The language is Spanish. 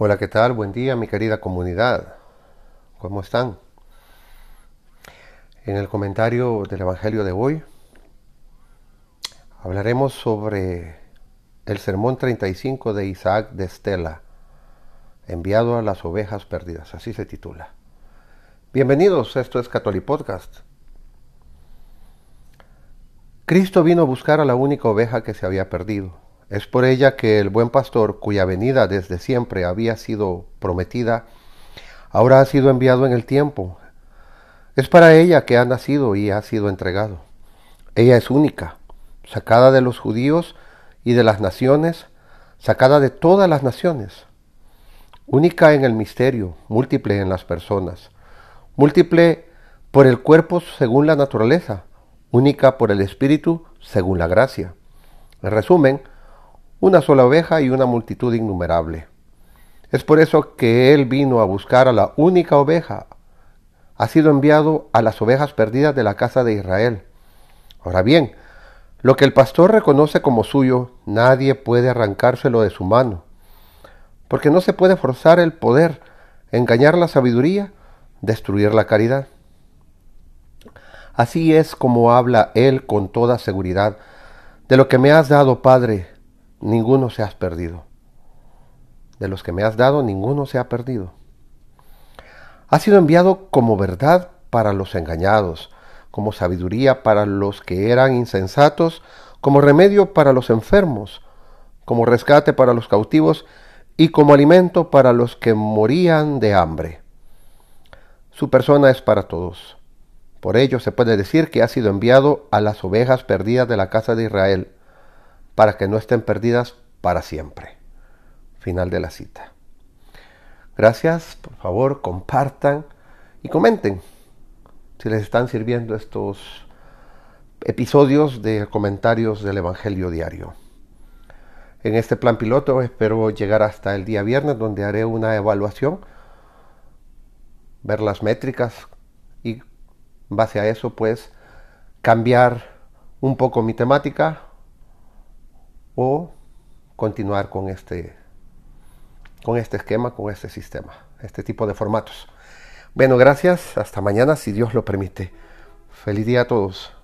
Hola, ¿qué tal? Buen día, mi querida comunidad. ¿Cómo están? En el comentario del Evangelio de hoy hablaremos sobre el sermón 35 de Isaac de Estela, enviado a las ovejas perdidas, así se titula. Bienvenidos, esto es Catholic Podcast. Cristo vino a buscar a la única oveja que se había perdido es por ella que el buen pastor, cuya venida desde siempre había sido prometida, ahora ha sido enviado en el tiempo. Es para ella que ha nacido y ha sido entregado. Ella es única, sacada de los judíos y de las naciones, sacada de todas las naciones. Única en el misterio, múltiple en las personas, múltiple por el cuerpo según la naturaleza, única por el espíritu según la gracia. En resumen, una sola oveja y una multitud innumerable. Es por eso que Él vino a buscar a la única oveja. Ha sido enviado a las ovejas perdidas de la casa de Israel. Ahora bien, lo que el pastor reconoce como suyo, nadie puede arrancárselo de su mano, porque no se puede forzar el poder, engañar la sabiduría, destruir la caridad. Así es como habla Él con toda seguridad. De lo que me has dado, Padre, ninguno se has perdido. De los que me has dado, ninguno se ha perdido. Ha sido enviado como verdad para los engañados, como sabiduría para los que eran insensatos, como remedio para los enfermos, como rescate para los cautivos y como alimento para los que morían de hambre. Su persona es para todos. Por ello se puede decir que ha sido enviado a las ovejas perdidas de la casa de Israel para que no estén perdidas para siempre. Final de la cita. Gracias, por favor, compartan y comenten si les están sirviendo estos episodios de comentarios del Evangelio Diario. En este plan piloto espero llegar hasta el día viernes donde haré una evaluación, ver las métricas y base a eso pues cambiar un poco mi temática o continuar con este, con este esquema, con este sistema, este tipo de formatos. Bueno, gracias. Hasta mañana, si Dios lo permite. Feliz día a todos.